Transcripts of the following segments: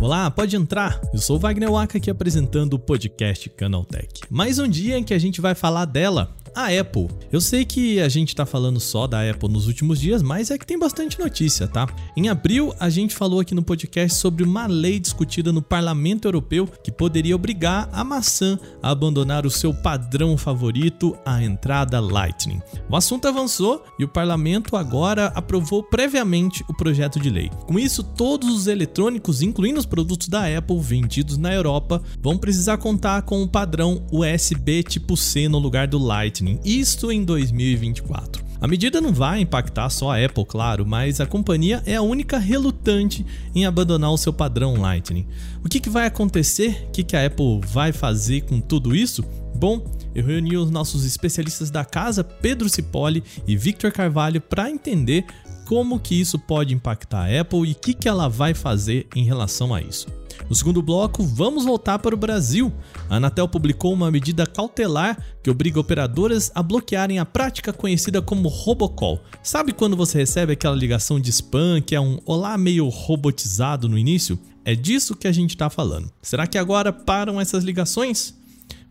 Olá, pode entrar. Eu sou Wagner Waka aqui apresentando o podcast Canaltech. Mais um dia em que a gente vai falar dela, a Apple. Eu sei que a gente tá falando só da Apple nos últimos dias, mas é que tem bastante notícia, tá? Em abril, a gente falou aqui no podcast sobre uma lei discutida no Parlamento Europeu que poderia obrigar a maçã a abandonar o seu padrão favorito, a entrada Lightning. O assunto avançou e o parlamento agora aprovou previamente o projeto de lei. Com isso, todos os eletrônicos, incluindo os produtos da Apple vendidos na Europa, vão precisar contar com o padrão USB tipo C no lugar do Lightning, isto em 2024. A medida não vai impactar só a Apple, claro, mas a companhia é a única relutante em abandonar o seu padrão Lightning. O que, que vai acontecer? O que, que a Apple vai fazer com tudo isso? Bom, eu reuni os nossos especialistas da casa, Pedro Cipoli e Victor Carvalho, para entender como que isso pode impactar a Apple e o que, que ela vai fazer em relação a isso. No segundo bloco, vamos voltar para o Brasil. A Anatel publicou uma medida cautelar que obriga operadoras a bloquearem a prática conhecida como robocall. Sabe quando você recebe aquela ligação de spam que é um olá meio robotizado no início? É disso que a gente está falando. Será que agora param essas ligações?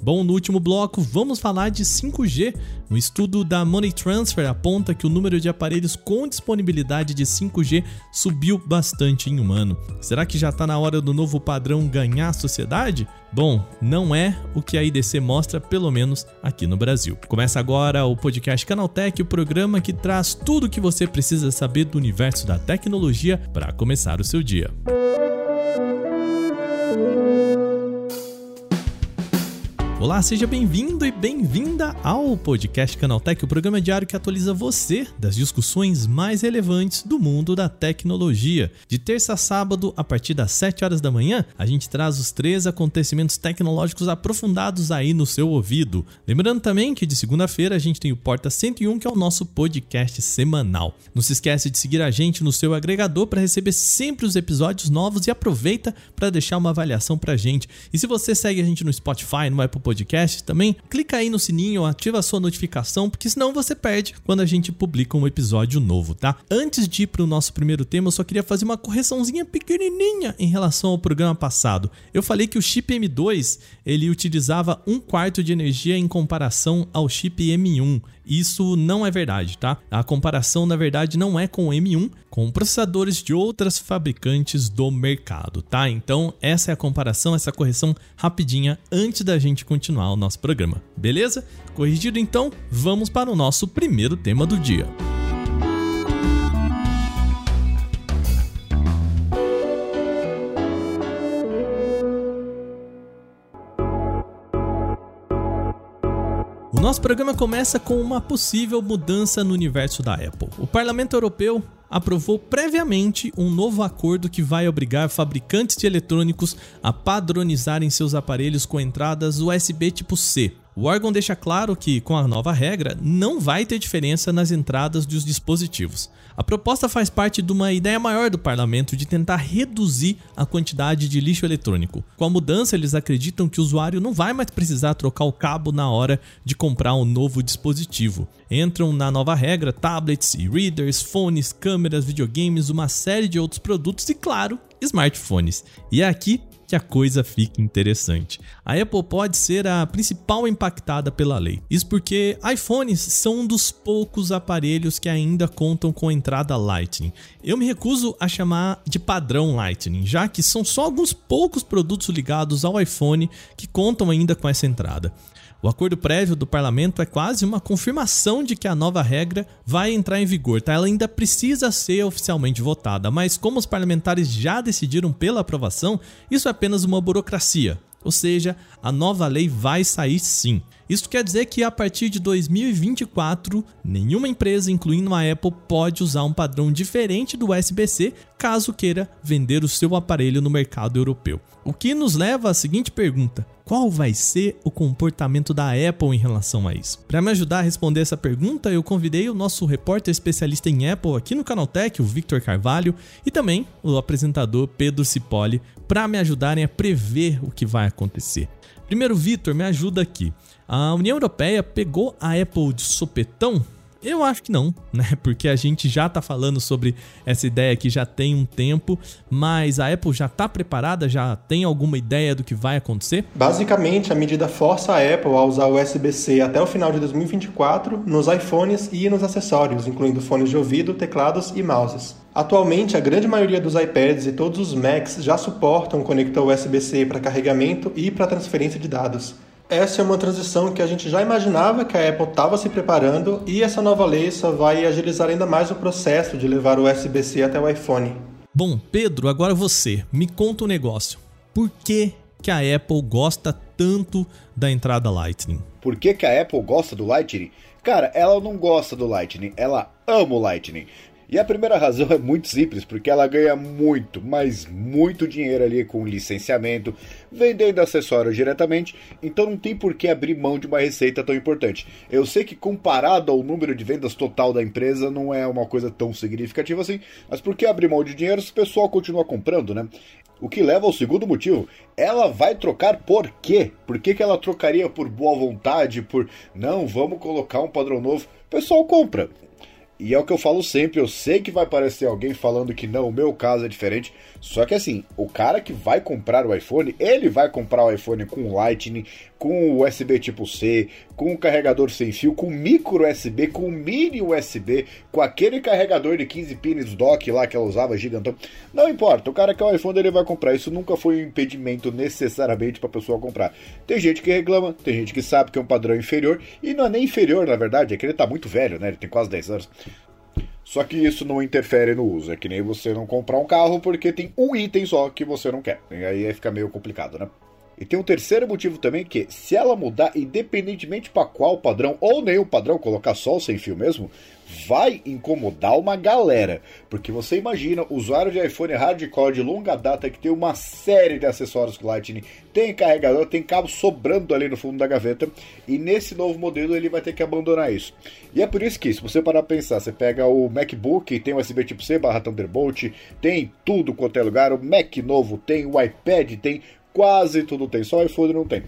Bom, no último bloco vamos falar de 5G. Um estudo da Money Transfer aponta que o número de aparelhos com disponibilidade de 5G subiu bastante em um ano. Será que já está na hora do novo padrão ganhar a sociedade? Bom, não é o que a IDC mostra, pelo menos aqui no Brasil. Começa agora o podcast Canaltech, o programa que traz tudo o que você precisa saber do universo da tecnologia para começar o seu dia. Olá, seja bem-vindo e bem-vinda ao podcast Canaltech, o programa diário que atualiza você das discussões mais relevantes do mundo da tecnologia. De terça a sábado, a partir das 7 horas da manhã, a gente traz os três acontecimentos tecnológicos aprofundados aí no seu ouvido. Lembrando também que de segunda-feira a gente tem o Porta 101, que é o nosso podcast semanal. Não se esquece de seguir a gente no seu agregador para receber sempre os episódios novos e aproveita para deixar uma avaliação pra gente. E se você segue a gente no Spotify, no Apple podcast também, clica aí no sininho, ativa a sua notificação, porque senão você perde quando a gente publica um episódio novo, tá? Antes de ir para o nosso primeiro tema, eu só queria fazer uma correçãozinha pequenininha em relação ao programa passado. Eu falei que o chip M2 ele utilizava um quarto de energia em comparação ao chip M1. Isso não é verdade, tá? A comparação, na verdade, não é com o M1, com processadores de outras fabricantes do mercado, tá? Então, essa é a comparação, essa correção rapidinha antes da gente continuar o nosso programa, beleza? Corrigido então, vamos para o nosso primeiro tema do dia. Nosso programa começa com uma possível mudança no universo da Apple. O Parlamento Europeu aprovou previamente um novo acordo que vai obrigar fabricantes de eletrônicos a padronizarem seus aparelhos com entradas USB tipo C. O órgão deixa claro que, com a nova regra, não vai ter diferença nas entradas dos dispositivos. A proposta faz parte de uma ideia maior do parlamento de tentar reduzir a quantidade de lixo eletrônico. Com a mudança, eles acreditam que o usuário não vai mais precisar trocar o cabo na hora de comprar um novo dispositivo. Entram na nova regra tablets, e-readers, fones, câmeras, videogames, uma série de outros produtos e, claro, smartphones. E é aqui que a coisa fica interessante. A Apple pode ser a principal impactada pela lei. Isso porque iPhones são um dos poucos aparelhos que ainda contam com entrada Lightning. Eu me recuso a chamar de padrão Lightning, já que são só alguns poucos produtos ligados ao iPhone que contam ainda com essa entrada. O acordo prévio do parlamento é quase uma confirmação de que a nova regra vai entrar em vigor, tá? Ela ainda precisa ser oficialmente votada, mas como os parlamentares já decidiram pela aprovação, isso é apenas uma burocracia. Ou seja, a nova lei vai sair sim. Isso quer dizer que a partir de 2024, nenhuma empresa, incluindo a Apple, pode usar um padrão diferente do USB-C caso queira vender o seu aparelho no mercado europeu. O que nos leva à seguinte pergunta: qual vai ser o comportamento da Apple em relação a isso? Para me ajudar a responder essa pergunta, eu convidei o nosso repórter especialista em Apple aqui no Canaltech, o Victor Carvalho, e também o apresentador Pedro Cipoli, para me ajudarem a prever o que vai acontecer. Primeiro, Victor, me ajuda aqui. A União Europeia pegou a Apple de sopetão Eu acho que não, né? Porque a gente já tá falando sobre essa ideia aqui já tem um tempo, mas a Apple já tá preparada, já tem alguma ideia do que vai acontecer? Basicamente, a medida força a Apple a usar o USB-C até o final de 2024 nos iPhones e nos acessórios, incluindo fones de ouvido, teclados e mouses. Atualmente, a grande maioria dos iPads e todos os Macs já suportam o conector USB-C para carregamento e para transferência de dados. Essa é uma transição que a gente já imaginava que a Apple estava se preparando e essa nova lei só vai agilizar ainda mais o processo de levar o USB-C até o iPhone. Bom, Pedro, agora você, me conta um negócio. Por que, que a Apple gosta tanto da entrada Lightning? Por que, que a Apple gosta do Lightning? Cara, ela não gosta do Lightning, ela ama o Lightning. E a primeira razão é muito simples, porque ela ganha muito, mas muito dinheiro ali com licenciamento, vendendo acessórios diretamente, então não tem por que abrir mão de uma receita tão importante. Eu sei que comparado ao número de vendas total da empresa não é uma coisa tão significativa assim, mas por que abrir mão de dinheiro se o pessoal continua comprando, né? O que leva ao segundo motivo. Ela vai trocar por quê? Por que, que ela trocaria por boa vontade, por não, vamos colocar um padrão novo? O pessoal compra. E é o que eu falo sempre, eu sei que vai parecer alguém falando que não, o meu caso é diferente. Só que assim, o cara que vai comprar o iPhone, ele vai comprar o iPhone com Lightning, com USB tipo C, com carregador sem fio, com micro USB, com mini USB, com aquele carregador de 15 pins dock lá que ela usava, gigantão. Não importa, o cara que é o iPhone ele vai comprar. Isso nunca foi um impedimento necessariamente para a pessoa comprar. Tem gente que reclama, tem gente que sabe que é um padrão inferior, e não é nem inferior na verdade, é que ele tá muito velho, né? Ele tem quase 10 anos. Só que isso não interfere no uso. É que nem você não comprar um carro porque tem um item só que você não quer. E aí fica meio complicado, né? E tem um terceiro motivo também que, se ela mudar, independentemente para qual padrão, ou nenhum padrão, colocar só o sem fio mesmo, vai incomodar uma galera. Porque você imagina, usuário de iPhone hardcore de longa data que tem uma série de acessórios Lightning, tem carregador, tem cabo sobrando ali no fundo da gaveta, e nesse novo modelo ele vai ter que abandonar isso. E é por isso que, se você parar pra pensar, você pega o MacBook, tem USB tipo C barra Thunderbolt, tem tudo quanto é lugar, o Mac novo tem, o iPad tem, quase tudo tem, só iPhone não tem.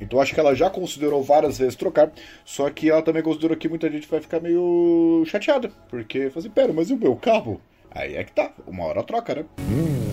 Então acho que ela já considerou várias vezes trocar, só que ela também considerou que muita gente vai ficar meio chateada, porque assim, pera, mas e o meu cabo? Aí é que tá, uma hora troca, né? Hum.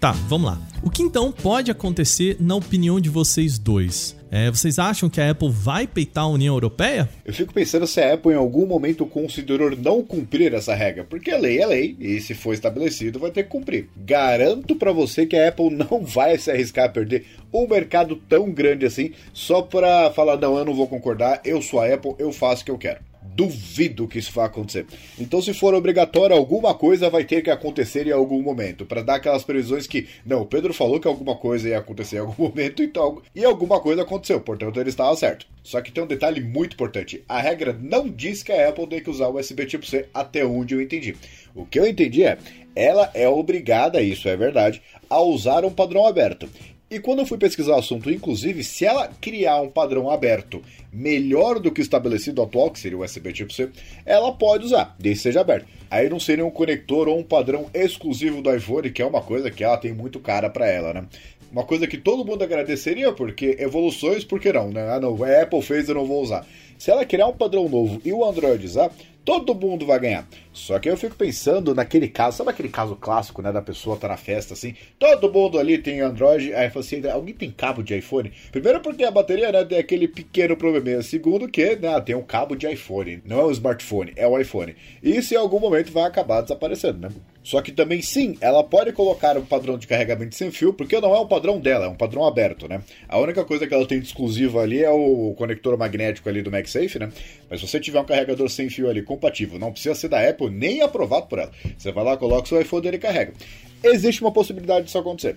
Tá, vamos lá. O que então pode acontecer na opinião de vocês dois? É, vocês acham que a Apple vai peitar a União Europeia? Eu fico pensando se a Apple em algum momento considerou não cumprir essa regra, porque a lei é lei e se for estabelecido vai ter que cumprir. Garanto para você que a Apple não vai se arriscar a perder um mercado tão grande assim só para falar não, eu não vou concordar, eu sou a Apple, eu faço o que eu quero. Duvido que isso vá acontecer. Então, se for obrigatório, alguma coisa vai ter que acontecer em algum momento. para dar aquelas previsões que, não, o Pedro falou que alguma coisa ia acontecer em algum momento, então. E alguma coisa aconteceu, portanto ele estava certo. Só que tem um detalhe muito importante: a regra não diz que a Apple tem que usar USB tipo C, até onde eu entendi. O que eu entendi é, ela é obrigada, isso é verdade, a usar um padrão aberto. E quando eu fui pesquisar o assunto, inclusive, se ela criar um padrão aberto melhor do que o estabelecido atual, que seria o USB tipo C, ela pode usar, desde que seja aberto. Aí não seria um conector ou um padrão exclusivo do iPhone, que é uma coisa que ela tem muito cara para ela, né? Uma coisa que todo mundo agradeceria, porque evoluções, por que não, né? Ah, não, a Apple fez, eu não vou usar. Se ela criar um padrão novo e o Android usar, todo mundo vai ganhar. Só que eu fico pensando naquele caso, sabe aquele caso clássico, né, da pessoa tá na festa assim, todo mundo ali tem Android, aí fala assim, alguém tem cabo de iPhone? Primeiro porque a bateria, né, tem aquele pequeno problema. Segundo que, né, tem um cabo de iPhone, não é um smartphone, é o iPhone. Isso em algum momento vai acabar desaparecendo, né? Só que também sim, ela pode colocar um padrão de carregamento sem fio, porque não é um padrão dela, é um padrão aberto, né? A única coisa que ela tem de exclusiva ali é o conector magnético ali do MagSafe, né? Mas se você tiver um carregador sem fio ali compatível, não precisa ser da Apple nem aprovado por ela. Você vai lá, coloca o seu iPhone e ele carrega. Existe uma possibilidade disso acontecer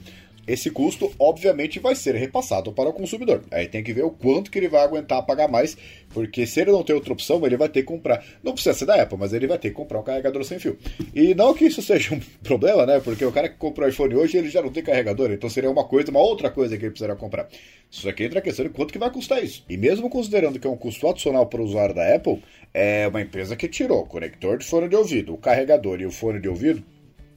esse custo obviamente vai ser repassado para o consumidor. Aí tem que ver o quanto que ele vai aguentar pagar mais, porque se ele não tem outra opção, ele vai ter que comprar. Não precisa ser da Apple, mas ele vai ter que comprar um carregador sem fio. E não que isso seja um problema, né? Porque o cara que comprou o iPhone hoje, ele já não tem carregador, então seria uma coisa, uma outra coisa que ele precisaria comprar. Isso aqui entra a questão de quanto que vai custar isso. E mesmo considerando que é um custo adicional para o usuário da Apple, é uma empresa que tirou o conector de fone de ouvido, o carregador e o fone de ouvido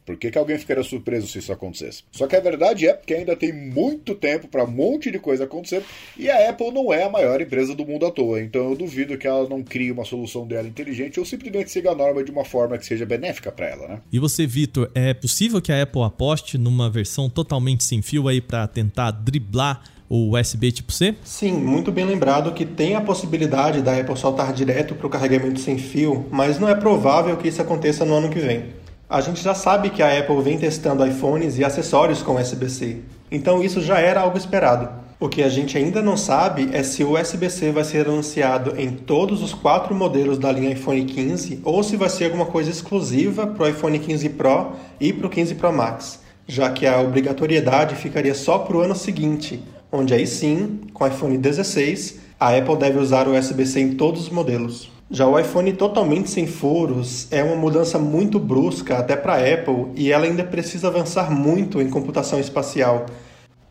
Por que, que alguém ficaria surpreso se isso acontecesse? Só que a verdade é que ainda tem muito tempo para um monte de coisa acontecer e a Apple não é a maior empresa do mundo à toa. Então eu duvido que ela não crie uma solução dela inteligente ou simplesmente siga a norma de uma forma que seja benéfica para ela, né? E você, Vitor, é possível que a Apple aposte numa versão totalmente sem fio aí para tentar driblar o USB tipo C? Sim, muito bem lembrado que tem a possibilidade da Apple soltar direto para o carregamento sem fio, mas não é provável que isso aconteça no ano que vem. A gente já sabe que a Apple vem testando iPhones e acessórios com USB-C, então isso já era algo esperado. O que a gente ainda não sabe é se o USB-C vai ser anunciado em todos os quatro modelos da linha iPhone 15 ou se vai ser alguma coisa exclusiva para o iPhone 15 Pro e para o 15 Pro Max, já que a obrigatoriedade ficaria só para o ano seguinte, onde aí sim, com o iPhone 16, a Apple deve usar o USB-C em todos os modelos. Já o iPhone totalmente sem furos é uma mudança muito brusca até para a Apple e ela ainda precisa avançar muito em computação espacial.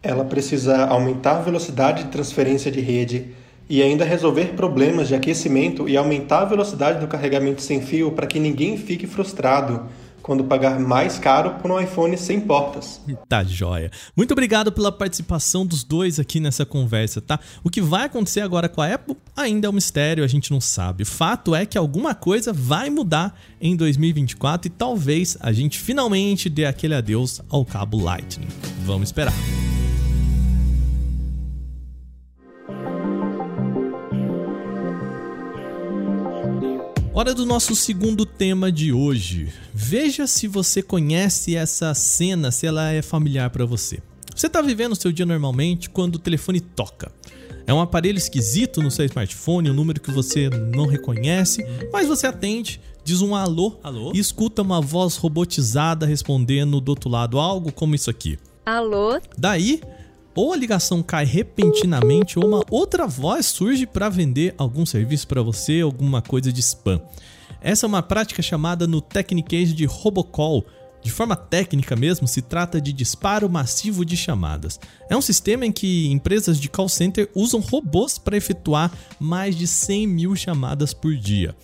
Ela precisa aumentar a velocidade de transferência de rede e ainda resolver problemas de aquecimento e aumentar a velocidade do carregamento sem fio para que ninguém fique frustrado quando pagar mais caro por um iPhone sem portas. Tá joia. Muito obrigado pela participação dos dois aqui nessa conversa, tá? O que vai acontecer agora com a Apple ainda é um mistério, a gente não sabe. Fato é que alguma coisa vai mudar em 2024 e talvez a gente finalmente dê aquele adeus ao cabo Lightning. Vamos esperar. Hora do nosso segundo tema de hoje. Veja se você conhece essa cena, se ela é familiar para você. Você está vivendo o seu dia normalmente quando o telefone toca. É um aparelho esquisito no seu smartphone, um número que você não reconhece, mas você atende, diz um alô, alô? e escuta uma voz robotizada respondendo do outro lado algo como isso aqui. Alô? Daí, ou a ligação cai repentinamente ou uma outra voz surge para vender algum serviço para você, alguma coisa de spam. Essa é uma prática chamada no Technicase de robocall. De forma técnica mesmo, se trata de disparo massivo de chamadas. É um sistema em que empresas de call center usam robôs para efetuar mais de 100 mil chamadas por dia.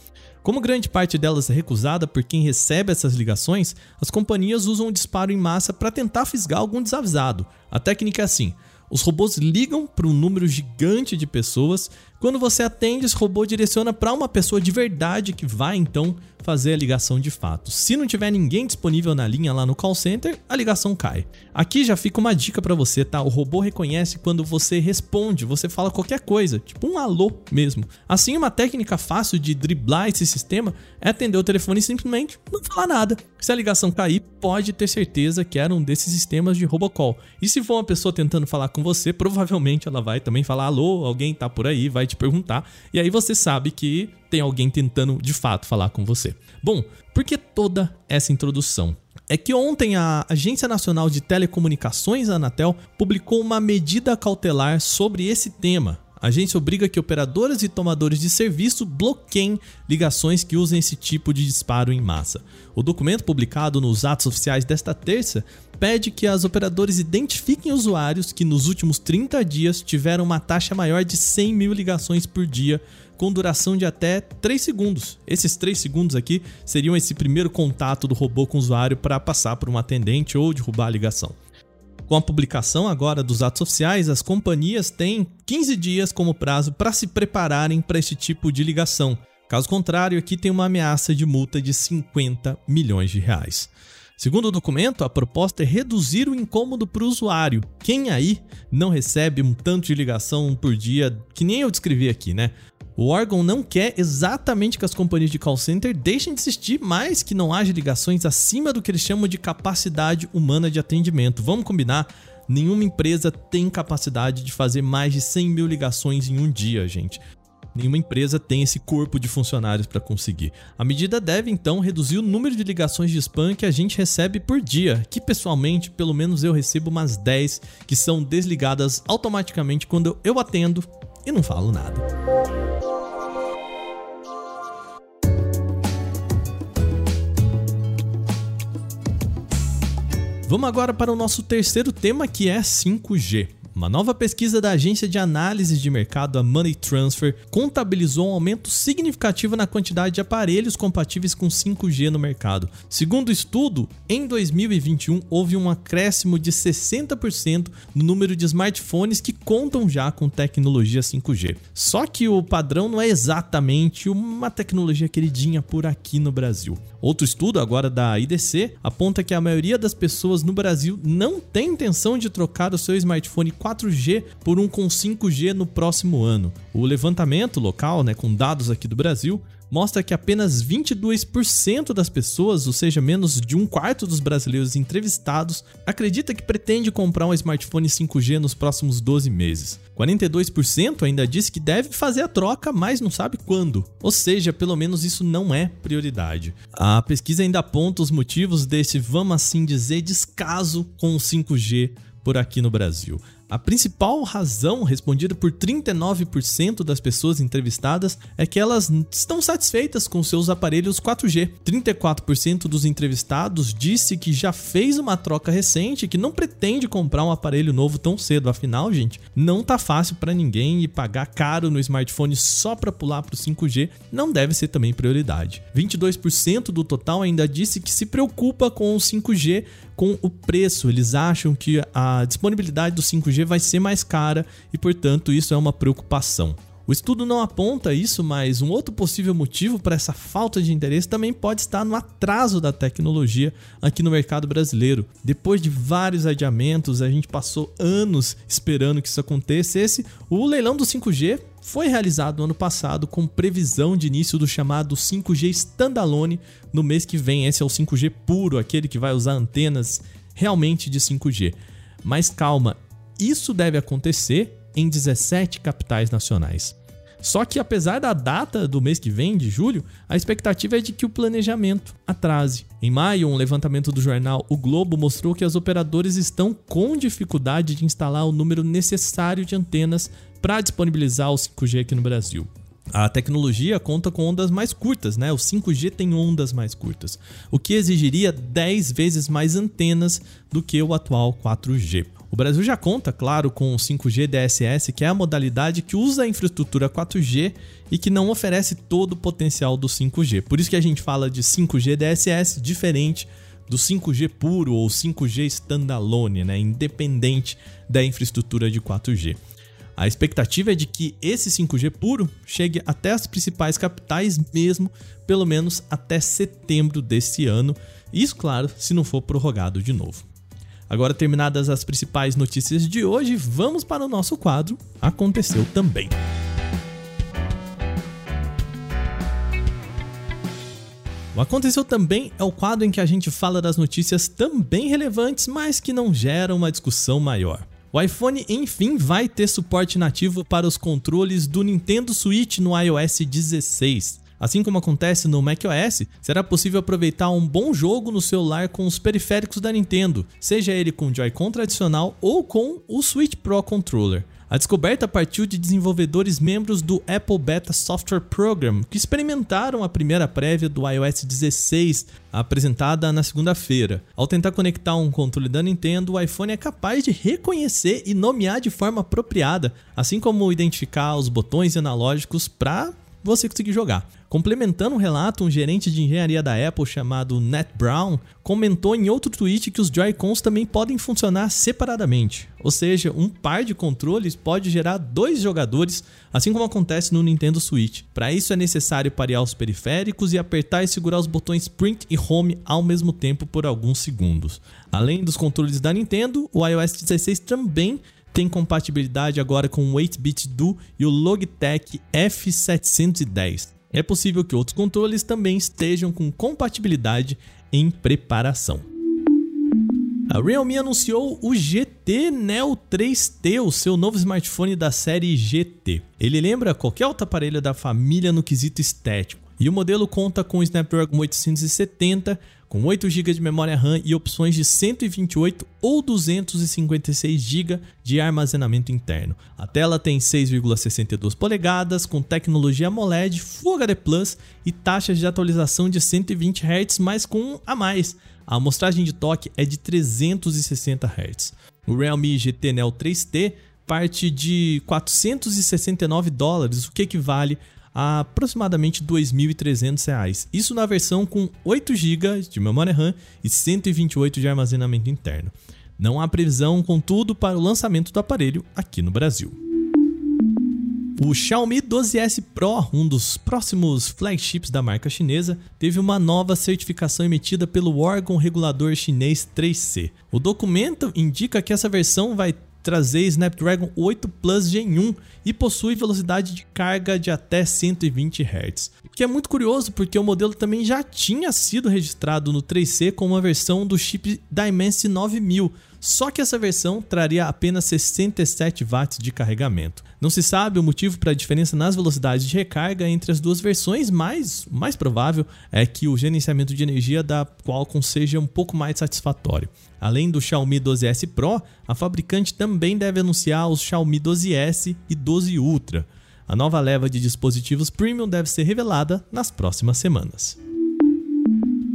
Como grande parte delas é recusada por quem recebe essas ligações, as companhias usam o disparo em massa para tentar fisgar algum desavisado. A técnica é assim: os robôs ligam para um número gigante de pessoas. Quando você atende, esse robô direciona para uma pessoa de verdade que vai então fazer a ligação de fato. Se não tiver ninguém disponível na linha lá no call center, a ligação cai. Aqui já fica uma dica para você, tá? O robô reconhece quando você responde, você fala qualquer coisa, tipo um alô mesmo. Assim, uma técnica fácil de driblar esse sistema é atender o telefone e simplesmente não falar nada. Se a ligação cair, pode ter certeza que era um desses sistemas de robocall. E se for uma pessoa tentando falar com você, provavelmente ela vai também falar alô, alguém tá por aí, vai te perguntar, e aí você sabe que tem alguém tentando de fato falar com você. Bom, por que toda essa introdução? É que ontem a Agência Nacional de Telecomunicações, a Anatel, publicou uma medida cautelar sobre esse tema. A agência obriga que operadoras e tomadores de serviço bloqueiem ligações que usem esse tipo de disparo em massa. O documento publicado nos atos oficiais desta terça pede que as operadoras identifiquem usuários que nos últimos 30 dias tiveram uma taxa maior de 100 mil ligações por dia com duração de até 3 segundos. Esses 3 segundos aqui seriam esse primeiro contato do robô com o usuário para passar por um atendente ou derrubar a ligação. Com a publicação agora dos atos oficiais, as companhias têm 15 dias como prazo para se prepararem para esse tipo de ligação. Caso contrário, aqui tem uma ameaça de multa de 50 milhões de reais. Segundo o documento, a proposta é reduzir o incômodo para o usuário. Quem aí não recebe um tanto de ligação por dia, que nem eu descrevi aqui, né? O órgão não quer exatamente que as companhias de call center deixem de existir, mas que não haja ligações acima do que eles chamam de capacidade humana de atendimento. Vamos combinar? Nenhuma empresa tem capacidade de fazer mais de 100 mil ligações em um dia, gente. Nenhuma empresa tem esse corpo de funcionários para conseguir. A medida deve então reduzir o número de ligações de spam que a gente recebe por dia, que pessoalmente, pelo menos eu recebo umas 10 que são desligadas automaticamente quando eu atendo e não falo nada. Vamos agora para o nosso terceiro tema que é 5G. Uma nova pesquisa da agência de análise de mercado, a Money Transfer, contabilizou um aumento significativo na quantidade de aparelhos compatíveis com 5G no mercado. Segundo o estudo, em 2021 houve um acréscimo de 60% no número de smartphones que contam já com tecnologia 5G. Só que o padrão não é exatamente uma tecnologia queridinha por aqui no Brasil. Outro estudo, agora da IDC, aponta que a maioria das pessoas no Brasil não tem intenção de trocar o seu smartphone 4G por um com 5G no próximo ano. O levantamento local, né, com dados aqui do Brasil, mostra que apenas 22% das pessoas, ou seja, menos de um quarto dos brasileiros entrevistados, acredita que pretende comprar um smartphone 5G nos próximos 12 meses. 42% ainda diz que deve fazer a troca, mas não sabe quando. Ou seja, pelo menos isso não é prioridade. A pesquisa ainda aponta os motivos desse, vamos assim dizer, descaso com o 5G por aqui no Brasil. A principal razão, respondida por 39% das pessoas entrevistadas, é que elas estão satisfeitas com seus aparelhos 4G. 34% dos entrevistados disse que já fez uma troca recente e que não pretende comprar um aparelho novo tão cedo. Afinal, gente, não tá fácil para ninguém e pagar caro no smartphone só para pular para o 5G não deve ser também prioridade. 22% do total ainda disse que se preocupa com o 5G com o preço. Eles acham que a disponibilidade do 5G vai ser mais cara e, portanto, isso é uma preocupação. O estudo não aponta isso, mas um outro possível motivo para essa falta de interesse também pode estar no atraso da tecnologia aqui no mercado brasileiro. Depois de vários adiamentos, a gente passou anos esperando que isso acontecesse. O leilão do 5G foi realizado no ano passado com previsão de início do chamado 5G Standalone no mês que vem. Esse é o 5G puro, aquele que vai usar antenas realmente de 5G. Mas calma, isso deve acontecer em 17 capitais nacionais. Só que apesar da data do mês que vem, de julho, a expectativa é de que o planejamento atrase. Em maio, um levantamento do jornal O Globo mostrou que as operadoras estão com dificuldade de instalar o número necessário de antenas para disponibilizar o 5G aqui no Brasil. A tecnologia conta com ondas mais curtas, né? O 5G tem ondas mais curtas, o que exigiria 10 vezes mais antenas do que o atual 4G. O Brasil já conta, claro, com o 5G DSS, que é a modalidade que usa a infraestrutura 4G e que não oferece todo o potencial do 5G. Por isso que a gente fala de 5G DSS diferente do 5G puro ou 5G standalone, né, independente da infraestrutura de 4G. A expectativa é de que esse 5G puro chegue até as principais capitais mesmo, pelo menos até setembro desse ano. Isso, claro, se não for prorrogado de novo. Agora, terminadas as principais notícias de hoje, vamos para o nosso quadro Aconteceu Também. O Aconteceu Também é o quadro em que a gente fala das notícias também relevantes, mas que não geram uma discussão maior. O iPhone, enfim, vai ter suporte nativo para os controles do Nintendo Switch no iOS 16. Assim como acontece no macOS, será possível aproveitar um bom jogo no celular com os periféricos da Nintendo, seja ele com o Joy-Con tradicional ou com o Switch Pro Controller. A descoberta partiu de desenvolvedores membros do Apple Beta Software Program, que experimentaram a primeira prévia do iOS 16, apresentada na segunda-feira. Ao tentar conectar um controle da Nintendo, o iPhone é capaz de reconhecer e nomear de forma apropriada, assim como identificar os botões analógicos para você conseguir jogar. Complementando o relato, um gerente de engenharia da Apple chamado Nat Brown comentou em outro tweet que os Joy-Cons também podem funcionar separadamente, ou seja, um par de controles pode gerar dois jogadores, assim como acontece no Nintendo Switch. Para isso é necessário parear os periféricos e apertar e segurar os botões Print e Home ao mesmo tempo por alguns segundos. Além dos controles da Nintendo, o iOS 16 também tem compatibilidade agora com o 8-bit Do e o Logitech F710. É possível que outros controles também estejam com compatibilidade em preparação. A Realme anunciou o GT Neo 3T, o seu novo smartphone da série GT. Ele lembra qualquer outro aparelho da família no quesito estético. E o modelo conta com o Snapdragon 870, com 8 GB de memória RAM e opções de 128 ou 256 GB de armazenamento interno. A tela tem 6,62 polegadas, com tecnologia AMOLED, Full HD Plus e taxas de atualização de 120 Hz, mas com um a mais. A amostragem de toque é de 360 Hz. O Realme GT Neo 3T parte de 469 dólares, o que equivale a aproximadamente R$ 2.300. Isso na versão com 8 GB de memória RAM e 128 de armazenamento interno. Não há previsão, contudo, para o lançamento do aparelho aqui no Brasil. O Xiaomi 12S Pro, um dos próximos flagships da marca chinesa, teve uma nova certificação emitida pelo órgão regulador chinês 3C. O documento indica que essa versão vai trazer Snapdragon 8 Plus Gen 1 e possui velocidade de carga de até 120 Hz. O que é muito curioso porque o modelo também já tinha sido registrado no 3C com uma versão do chip Dimensity 9000, só que essa versão traria apenas 67 watts de carregamento. Não se sabe o motivo para a diferença nas velocidades de recarga entre as duas versões, mas o mais provável é que o gerenciamento de energia da Qualcomm seja um pouco mais satisfatório. Além do Xiaomi 12S Pro, a fabricante também deve anunciar os Xiaomi 12S e 12 Ultra. A nova leva de dispositivos premium deve ser revelada nas próximas semanas.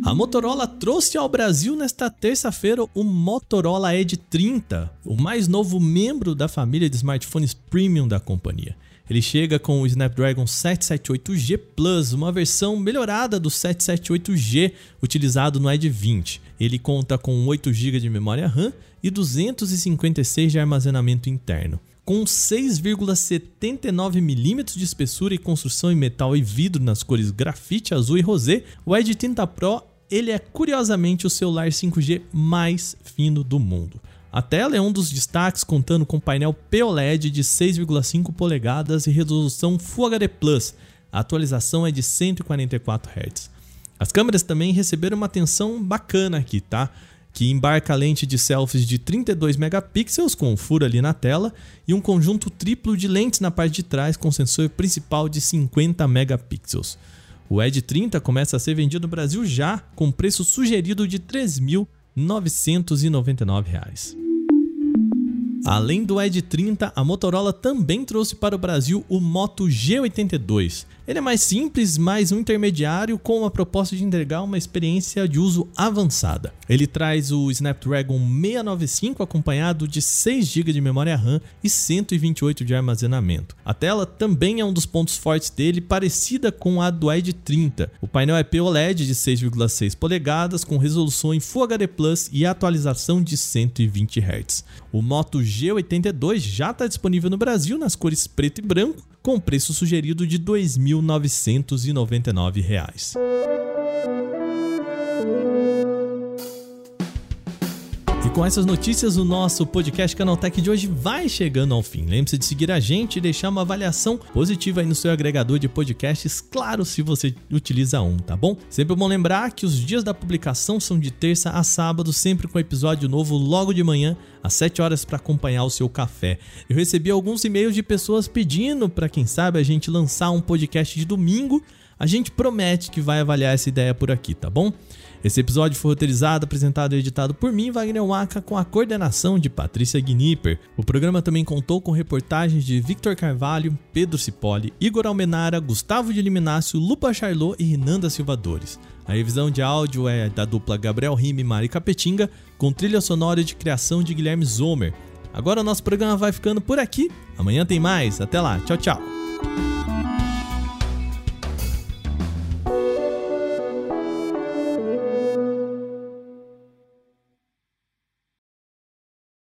A Motorola trouxe ao Brasil nesta terça-feira o Motorola Edge 30, o mais novo membro da família de smartphones premium da companhia. Ele chega com o Snapdragon 778G Plus, uma versão melhorada do 778G utilizado no Edge 20. Ele conta com 8 GB de memória RAM e 256 de armazenamento interno. Com 6,79 mm de espessura e construção em metal e vidro nas cores grafite, azul e rosé, o Edge 30 Pro ele é curiosamente o celular 5G mais fino do mundo. A tela é um dos destaques, contando com painel POLED de 6,5 polegadas e resolução Full HD Plus. A atualização é de 144 Hz. As câmeras também receberam uma atenção bacana aqui, tá? Que embarca lente de selfies de 32 megapixels com um furo ali na tela e um conjunto triplo de lentes na parte de trás com sensor principal de 50 megapixels. O Edge 30 começa a ser vendido no Brasil já com preço sugerido de R$ 3.999. Além do Edge 30, a Motorola também trouxe para o Brasil o Moto G82. Ele é mais simples, mais um intermediário com a proposta de entregar uma experiência de uso avançada. Ele traz o Snapdragon 695 acompanhado de 6 GB de memória RAM e 128 de armazenamento. A tela também é um dos pontos fortes dele, parecida com a do Edge 30. O painel é POLED de 6,6 polegadas com resolução em Full HD Plus e atualização de 120 Hz. O Moto G82 já está disponível no Brasil nas cores preto e branco com preço sugerido de R$ 2.999. E com essas notícias, o nosso podcast Canaltech de hoje vai chegando ao fim. Lembre-se de seguir a gente e deixar uma avaliação positiva aí no seu agregador de podcasts, claro, se você utiliza um, tá bom? Sempre bom lembrar que os dias da publicação são de terça a sábado, sempre com episódio novo logo de manhã, às 7 horas, para acompanhar o seu café. Eu recebi alguns e-mails de pessoas pedindo para quem sabe a gente lançar um podcast de domingo. A gente promete que vai avaliar essa ideia por aqui, tá bom? Esse episódio foi roteirizado, apresentado e editado por mim, Wagner Waka, com a coordenação de Patrícia Gnipper. O programa também contou com reportagens de Victor Carvalho, Pedro Cipoli, Igor Almenara, Gustavo de Liminácio, Lupa Charlot e Renanda Silvadores. A revisão de áudio é da dupla Gabriel Rime e Mari Capetinga, com trilha sonora de criação de Guilherme Zomer. Agora o nosso programa vai ficando por aqui. Amanhã tem mais. Até lá. Tchau, tchau.